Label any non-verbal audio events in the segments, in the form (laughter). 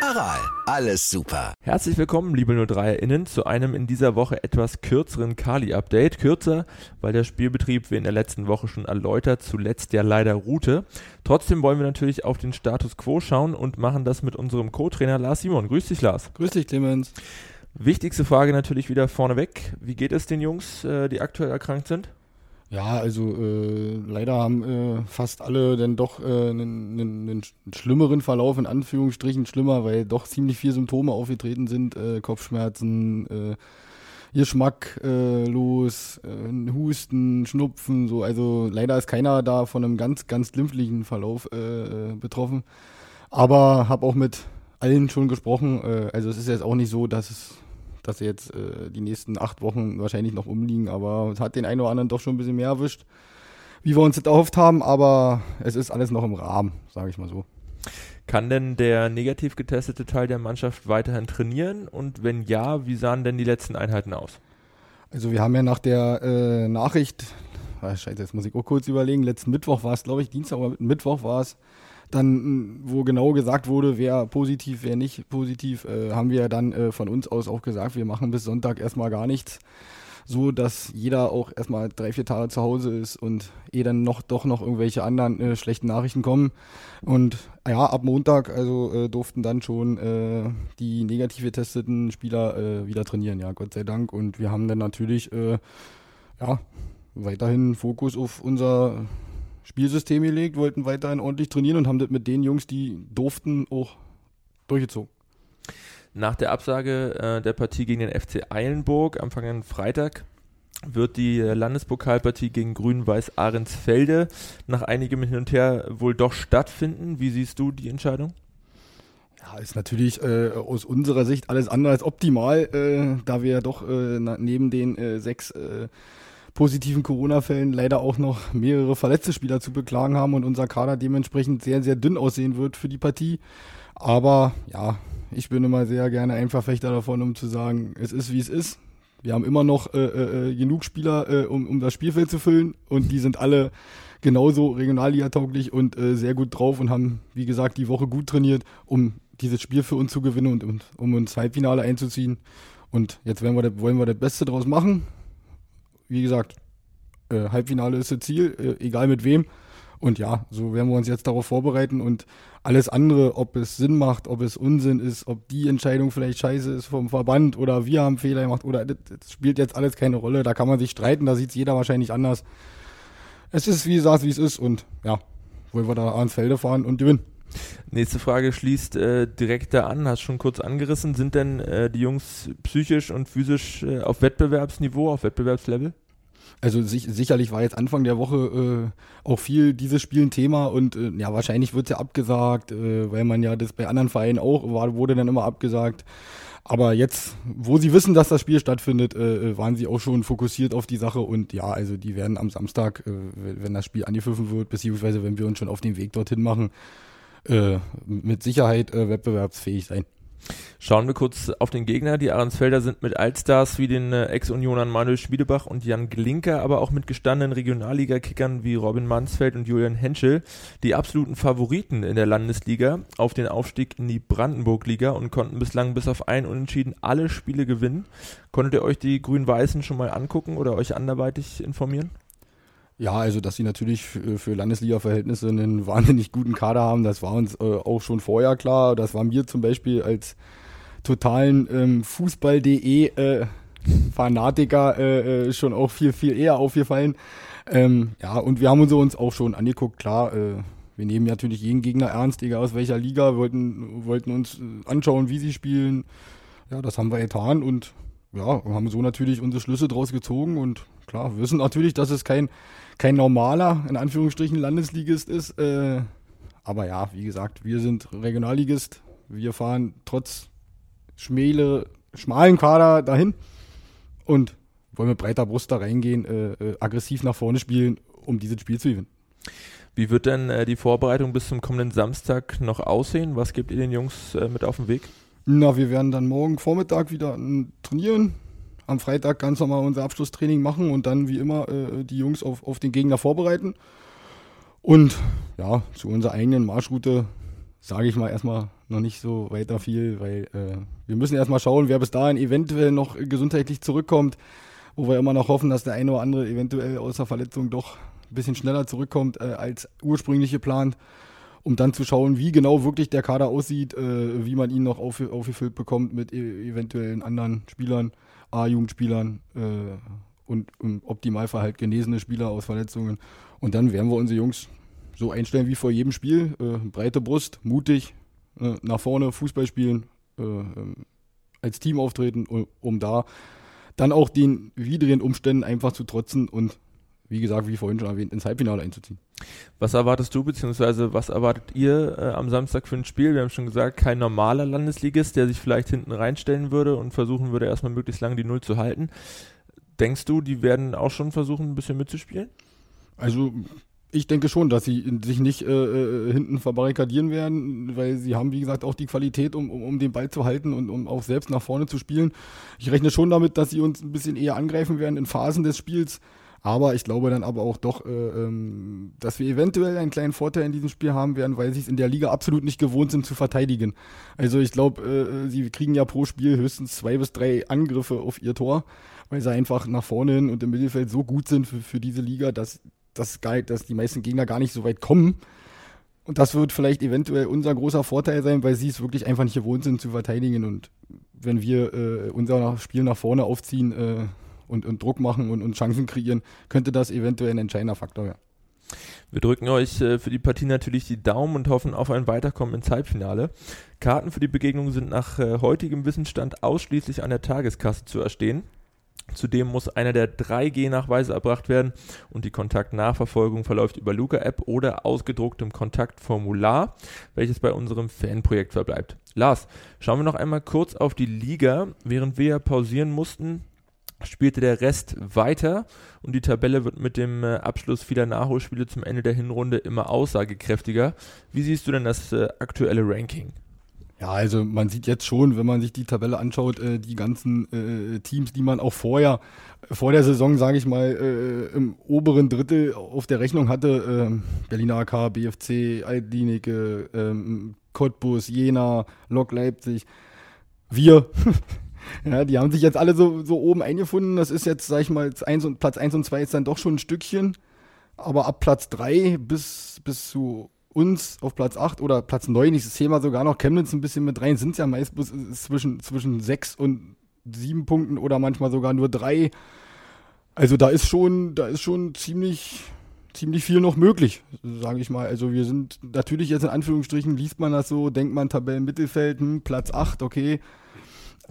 Aral, alles super. Herzlich willkommen, liebe 03erInnen, zu einem in dieser Woche etwas kürzeren Kali-Update. Kürzer, weil der Spielbetrieb, wie in der letzten Woche schon erläutert, zuletzt ja leider ruhte. Trotzdem wollen wir natürlich auf den Status Quo schauen und machen das mit unserem Co-Trainer Lars Simon. Grüß dich, Lars. Grüß dich, Clemens. Wichtigste Frage natürlich wieder vorneweg. Wie geht es den Jungs, äh, die aktuell erkrankt sind? Ja, also äh, leider haben äh, fast alle dann doch äh, einen, einen schlimmeren Verlauf, in Anführungsstrichen schlimmer, weil doch ziemlich viele Symptome aufgetreten sind. Äh, Kopfschmerzen, äh, Geschmack äh, los, äh, Husten, Schnupfen, so. Also leider ist keiner da von einem ganz, ganz glimpflichen Verlauf äh, äh betroffen. Aber habe auch mit allen schon gesprochen. Äh, also es ist jetzt auch nicht so, dass es dass jetzt äh, die nächsten acht Wochen wahrscheinlich noch umliegen, aber es hat den einen oder anderen doch schon ein bisschen mehr erwischt, wie wir uns das erhofft haben, aber es ist alles noch im Rahmen, sage ich mal so. Kann denn der negativ getestete Teil der Mannschaft weiterhin trainieren und wenn ja, wie sahen denn die letzten Einheiten aus? Also wir haben ja nach der äh, Nachricht, ah, scheiße, jetzt muss ich auch kurz überlegen, letzten Mittwoch war es, glaube ich, Dienstag oder Mittwoch war es, dann, wo genau gesagt wurde, wer positiv, wer nicht positiv, äh, haben wir dann äh, von uns aus auch gesagt, wir machen bis Sonntag erstmal gar nichts. So, dass jeder auch erstmal drei, vier Tage zu Hause ist und eh dann noch doch noch irgendwelche anderen äh, schlechten Nachrichten kommen. Und ja, ab Montag also äh, durften dann schon äh, die negativ getesteten Spieler äh, wieder trainieren, ja, Gott sei Dank. Und wir haben dann natürlich ja, weiterhin Fokus auf unser Spielsystem gelegt, wollten weiterhin ordentlich trainieren und haben das mit den Jungs, die durften, auch durchgezogen. Nach der Absage äh, der Partie gegen den FC Eilenburg am vergangenen Freitag wird die Landespokalpartie gegen Grün-Weiß Ahrensfelde nach einigem Hin und Her wohl doch stattfinden. Wie siehst du die Entscheidung? Ja, ist natürlich äh, aus unserer Sicht alles andere als optimal, äh, da wir ja doch äh, neben den äh, sechs äh, positiven Corona-Fällen leider auch noch mehrere verletzte Spieler zu beklagen haben und unser Kader dementsprechend sehr, sehr dünn aussehen wird für die Partie. Aber ja, ich bin immer sehr gerne ein Verfechter davon, um zu sagen, es ist wie es ist. Wir haben immer noch äh, äh, genug Spieler, äh, um, um das Spielfeld zu füllen und die sind alle genauso Regionalliga-tauglich und äh, sehr gut drauf und haben, wie gesagt, die Woche gut trainiert, um dieses Spiel für uns zu gewinnen und, und um uns Halbfinale einzuziehen. Und jetzt wir, wollen wir das Beste draus machen wie gesagt, äh, Halbfinale ist das Ziel, äh, egal mit wem. Und ja, so werden wir uns jetzt darauf vorbereiten und alles andere, ob es Sinn macht, ob es Unsinn ist, ob die Entscheidung vielleicht scheiße ist vom Verband oder wir haben Fehler gemacht oder das, das spielt jetzt alles keine Rolle. Da kann man sich streiten, da sieht es jeder wahrscheinlich anders. Es ist, wie gesagt, wie es ist und ja, wollen wir da ans Felde fahren und gewinnen. Nächste Frage schließt äh, direkt da an, hast schon kurz angerissen. Sind denn äh, die Jungs psychisch und physisch äh, auf Wettbewerbsniveau, auf Wettbewerbslevel? Also sich, sicherlich war jetzt Anfang der Woche äh, auch viel dieses Spiel ein Thema und äh, ja, wahrscheinlich wird es ja abgesagt, äh, weil man ja das bei anderen Vereinen auch war, wurde dann immer abgesagt. Aber jetzt, wo sie wissen, dass das Spiel stattfindet, äh, waren sie auch schon fokussiert auf die Sache und ja, also die werden am Samstag, äh, wenn das Spiel angepfiffen wird, beziehungsweise wenn wir uns schon auf den Weg dorthin machen, äh, mit Sicherheit äh, wettbewerbsfähig sein. Schauen wir kurz auf den Gegner. Die Ahrensfelder sind mit Altstars wie den äh, Ex-Unionern Manuel Schmiedebach und Jan Glinker, aber auch mit gestandenen Regionalliga-Kickern wie Robin Mansfeld und Julian Henschel die absoluten Favoriten in der Landesliga auf den Aufstieg in die Brandenburg-Liga und konnten bislang bis auf ein Unentschieden alle Spiele gewinnen. Konntet ihr euch die Grün-Weißen schon mal angucken oder euch anderweitig informieren? Ja, also dass sie natürlich für, für Landesliga-Verhältnisse einen (laughs) wahnsinnig guten Kader haben, das war uns äh, auch schon vorher klar. Das war mir zum Beispiel als totalen ähm, Fußball.de äh, Fanatiker äh, äh, schon auch viel, viel eher aufgefallen. Ähm, ja, und wir haben uns auch schon angeguckt, klar, äh, wir nehmen natürlich jeden Gegner ernst, egal aus welcher Liga, wollten, wollten uns äh, anschauen, wie sie spielen. Ja, das haben wir getan und ja, haben so natürlich unsere Schlüsse draus gezogen und klar, wissen natürlich, dass es kein kein normaler, in Anführungsstrichen, Landesligist ist. Äh, aber ja, wie gesagt, wir sind Regionalligist. Wir fahren trotz schmäle, schmalen Kader dahin und wollen mit breiter Brust da reingehen, äh, äh, aggressiv nach vorne spielen, um dieses Spiel zu gewinnen. Wie wird denn äh, die Vorbereitung bis zum kommenden Samstag noch aussehen? Was gebt ihr den Jungs äh, mit auf den Weg? Na, wir werden dann morgen Vormittag wieder trainieren. Am Freitag ganz normal unser Abschlusstraining machen und dann wie immer äh, die Jungs auf, auf den Gegner vorbereiten. Und ja, zu unserer eigenen Marschroute sage ich mal erstmal noch nicht so weiter viel, weil äh, wir müssen erstmal schauen, wer bis dahin eventuell noch gesundheitlich zurückkommt, wo wir immer noch hoffen, dass der eine oder andere eventuell außer Verletzung doch ein bisschen schneller zurückkommt äh, als ursprünglich geplant, um dann zu schauen, wie genau wirklich der Kader aussieht, äh, wie man ihn noch auf, aufgefüllt bekommt mit e eventuellen anderen Spielern, A-Jugendspielern äh, und im Optimalfall halt genesene Spieler aus Verletzungen. Und dann werden wir unsere Jungs so einstellen wie vor jedem Spiel. Äh, breite Brust, mutig, äh, nach vorne Fußball spielen, äh, ähm, als Team auftreten, um, um da dann auch den widrigen Umständen einfach zu trotzen und wie gesagt, wie vorhin schon erwähnt, ins Halbfinale einzuziehen. Was erwartest du, beziehungsweise was erwartet ihr äh, am Samstag für ein Spiel? Wir haben schon gesagt, kein normaler Landesligist, der sich vielleicht hinten reinstellen würde und versuchen würde, erstmal möglichst lange die Null zu halten. Denkst du, die werden auch schon versuchen, ein bisschen mitzuspielen? Also ich denke schon, dass sie sich nicht äh, äh, hinten verbarrikadieren werden, weil sie haben, wie gesagt, auch die Qualität, um, um, um den Ball zu halten und um auch selbst nach vorne zu spielen. Ich rechne schon damit, dass sie uns ein bisschen eher angreifen werden in Phasen des Spiels. Aber ich glaube dann aber auch doch, äh, ähm, dass wir eventuell einen kleinen Vorteil in diesem Spiel haben werden, weil sie es in der Liga absolut nicht gewohnt sind zu verteidigen. Also ich glaube, äh, sie kriegen ja pro Spiel höchstens zwei bis drei Angriffe auf ihr Tor, weil sie einfach nach vorne hin und im Mittelfeld so gut sind für, für diese Liga, dass, dass, dass die meisten Gegner gar nicht so weit kommen. Und das wird vielleicht eventuell unser großer Vorteil sein, weil sie es wirklich einfach nicht gewohnt sind zu verteidigen. Und wenn wir äh, unser Spiel nach vorne aufziehen, äh, und, und Druck machen und, und Chancen kreieren, könnte das eventuell ein entscheidender Faktor werden. Wir drücken euch äh, für die Partie natürlich die Daumen und hoffen auf ein Weiterkommen ins Halbfinale. Karten für die Begegnung sind nach äh, heutigem Wissensstand ausschließlich an der Tageskasse zu erstehen. Zudem muss einer der 3G-Nachweise erbracht werden und die Kontaktnachverfolgung verläuft über Luca-App oder ausgedrucktem Kontaktformular, welches bei unserem Fanprojekt verbleibt. Lars, schauen wir noch einmal kurz auf die Liga. Während wir pausieren mussten, spielte der Rest weiter und die Tabelle wird mit dem äh, Abschluss vieler Nachholspiele zum Ende der Hinrunde immer aussagekräftiger. Wie siehst du denn das äh, aktuelle Ranking? Ja, also man sieht jetzt schon, wenn man sich die Tabelle anschaut, äh, die ganzen Teams, die man auch vorher, vor der Saison, sage ich mal, im oberen Drittel auf der Rechnung hatte, äh, Berliner AK, BFC, Altlinike, ähm, Cottbus, Jena, Lok Leipzig, wir (laughs) Ja, die haben sich jetzt alle so, so oben eingefunden. Das ist jetzt, sag ich mal, eins und, Platz 1 und 2 ist dann doch schon ein Stückchen. Aber ab Platz 3 bis, bis zu uns auf Platz 8 oder Platz 9, ich zähle mal sogar noch Chemnitz ein bisschen mit rein, sind es ja meist zwischen, zwischen 6 und 7 Punkten oder manchmal sogar nur 3. Also da ist schon, da ist schon ziemlich, ziemlich viel noch möglich, sage ich mal. Also wir sind natürlich jetzt in Anführungsstrichen, liest man das so, denkt man Tabellenmittelfeld, hm, Platz 8, okay.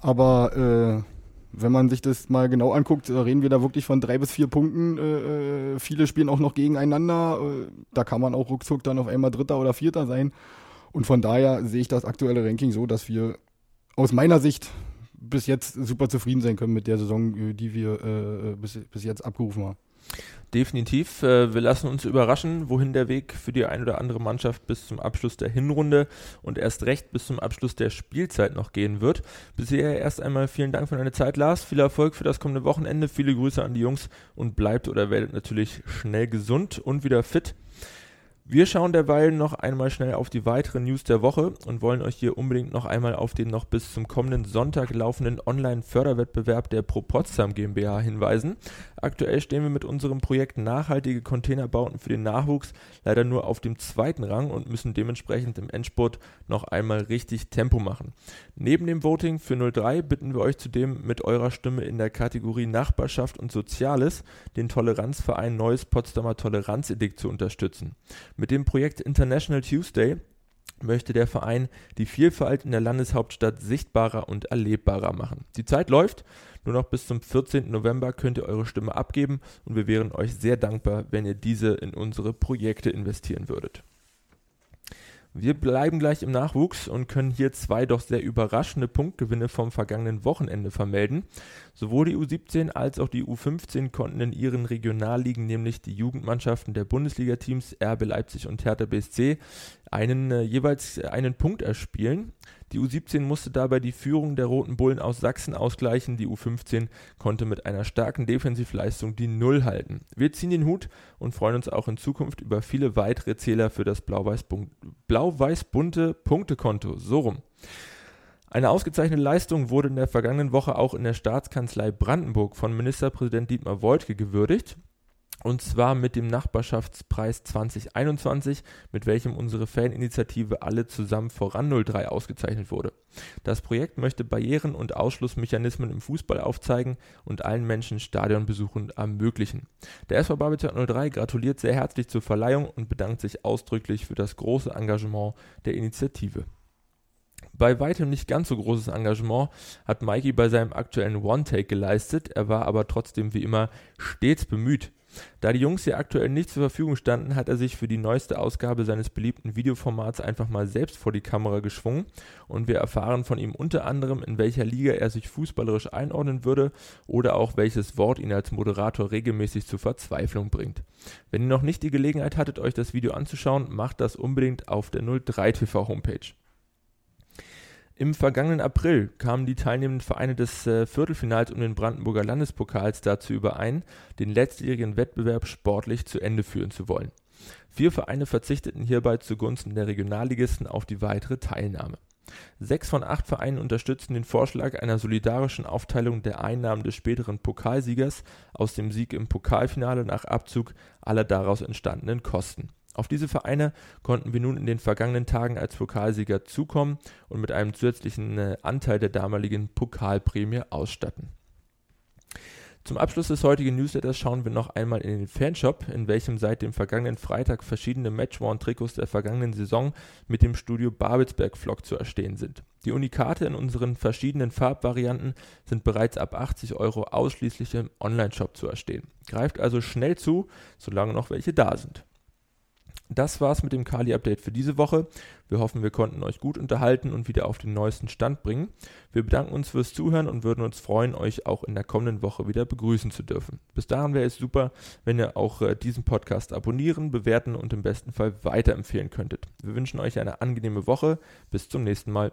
Aber äh, wenn man sich das mal genau anguckt, reden wir da wirklich von drei bis vier Punkten. Äh, äh, viele spielen auch noch gegeneinander. Äh, da kann man auch ruckzuck dann auf einmal Dritter oder Vierter sein. Und von daher sehe ich das aktuelle Ranking so, dass wir aus meiner Sicht bis jetzt super zufrieden sein können mit der Saison, äh, die wir äh, bis, bis jetzt abgerufen haben. Definitiv. Äh, wir lassen uns überraschen, wohin der Weg für die ein oder andere Mannschaft bis zum Abschluss der Hinrunde und erst recht bis zum Abschluss der Spielzeit noch gehen wird. Bisher erst einmal vielen Dank für deine Zeit, Lars. Viel Erfolg für das kommende Wochenende. Viele Grüße an die Jungs und bleibt oder werdet natürlich schnell gesund und wieder fit. Wir schauen derweil noch einmal schnell auf die weiteren News der Woche und wollen euch hier unbedingt noch einmal auf den noch bis zum kommenden Sonntag laufenden Online-Förderwettbewerb der Pro Potsdam GmbH hinweisen. Aktuell stehen wir mit unserem Projekt Nachhaltige Containerbauten für den Nachwuchs leider nur auf dem zweiten Rang und müssen dementsprechend im Endspurt noch einmal richtig Tempo machen. Neben dem Voting für 03 bitten wir euch zudem mit eurer Stimme in der Kategorie Nachbarschaft und Soziales den Toleranzverein Neues Potsdamer Toleranzedikt zu unterstützen. Mit dem Projekt International Tuesday möchte der Verein die Vielfalt in der Landeshauptstadt sichtbarer und erlebbarer machen. Die Zeit läuft, nur noch bis zum 14. November könnt ihr eure Stimme abgeben und wir wären euch sehr dankbar, wenn ihr diese in unsere Projekte investieren würdet. Wir bleiben gleich im Nachwuchs und können hier zwei doch sehr überraschende Punktgewinne vom vergangenen Wochenende vermelden. Sowohl die U17 als auch die U15 konnten in ihren Regionalligen, nämlich die Jugendmannschaften der Bundesliga-Teams RB Leipzig und Hertha BSC, einen, äh, jeweils einen Punkt erspielen. Die U17 musste dabei die Führung der Roten Bullen aus Sachsen ausgleichen. Die U15 konnte mit einer starken Defensivleistung die Null halten. Wir ziehen den Hut und freuen uns auch in Zukunft über viele weitere Zähler für das blau-weiß-bunte Punktekonto. So rum. Eine ausgezeichnete Leistung wurde in der vergangenen Woche auch in der Staatskanzlei Brandenburg von Ministerpräsident Dietmar Woidke gewürdigt. Und zwar mit dem Nachbarschaftspreis 2021, mit welchem unsere Faninitiative Alle zusammen voran 03 ausgezeichnet wurde. Das Projekt möchte Barrieren und Ausschlussmechanismen im Fußball aufzeigen und allen Menschen Stadionbesuchen ermöglichen. Der SV Babelsberg 03 gratuliert sehr herzlich zur Verleihung und bedankt sich ausdrücklich für das große Engagement der Initiative. Bei weitem nicht ganz so großes Engagement hat Mikey bei seinem aktuellen One-Take geleistet, er war aber trotzdem wie immer stets bemüht. Da die Jungs hier aktuell nicht zur Verfügung standen, hat er sich für die neueste Ausgabe seines beliebten Videoformats einfach mal selbst vor die Kamera geschwungen und wir erfahren von ihm unter anderem, in welcher Liga er sich fußballerisch einordnen würde oder auch welches Wort ihn als Moderator regelmäßig zur Verzweiflung bringt. Wenn ihr noch nicht die Gelegenheit hattet, euch das Video anzuschauen, macht das unbedingt auf der 03 TV Homepage. Im vergangenen April kamen die teilnehmenden Vereine des äh, Viertelfinals um den Brandenburger Landespokals dazu überein, den letztjährigen Wettbewerb sportlich zu Ende führen zu wollen. Vier Vereine verzichteten hierbei zugunsten der Regionalligisten auf die weitere Teilnahme. Sechs von acht Vereinen unterstützten den Vorschlag einer solidarischen Aufteilung der Einnahmen des späteren Pokalsiegers aus dem Sieg im Pokalfinale nach Abzug aller daraus entstandenen Kosten auf diese Vereine konnten wir nun in den vergangenen Tagen als Pokalsieger zukommen und mit einem zusätzlichen äh, Anteil der damaligen Pokalprämie ausstatten. Zum Abschluss des heutigen Newsletters schauen wir noch einmal in den Fanshop, in welchem seit dem vergangenen Freitag verschiedene Matchworn-Trikots der vergangenen Saison mit dem Studio Babelsberg-Vlog zu erstehen sind. Die Unikate in unseren verschiedenen Farbvarianten sind bereits ab 80 Euro ausschließlich im Onlineshop zu erstehen. Greift also schnell zu, solange noch welche da sind. Das war's mit dem Kali-Update für diese Woche. Wir hoffen, wir konnten euch gut unterhalten und wieder auf den neuesten Stand bringen. Wir bedanken uns fürs Zuhören und würden uns freuen, euch auch in der kommenden Woche wieder begrüßen zu dürfen. Bis dahin wäre es super, wenn ihr auch äh, diesen Podcast abonnieren, bewerten und im besten Fall weiterempfehlen könntet. Wir wünschen euch eine angenehme Woche. Bis zum nächsten Mal.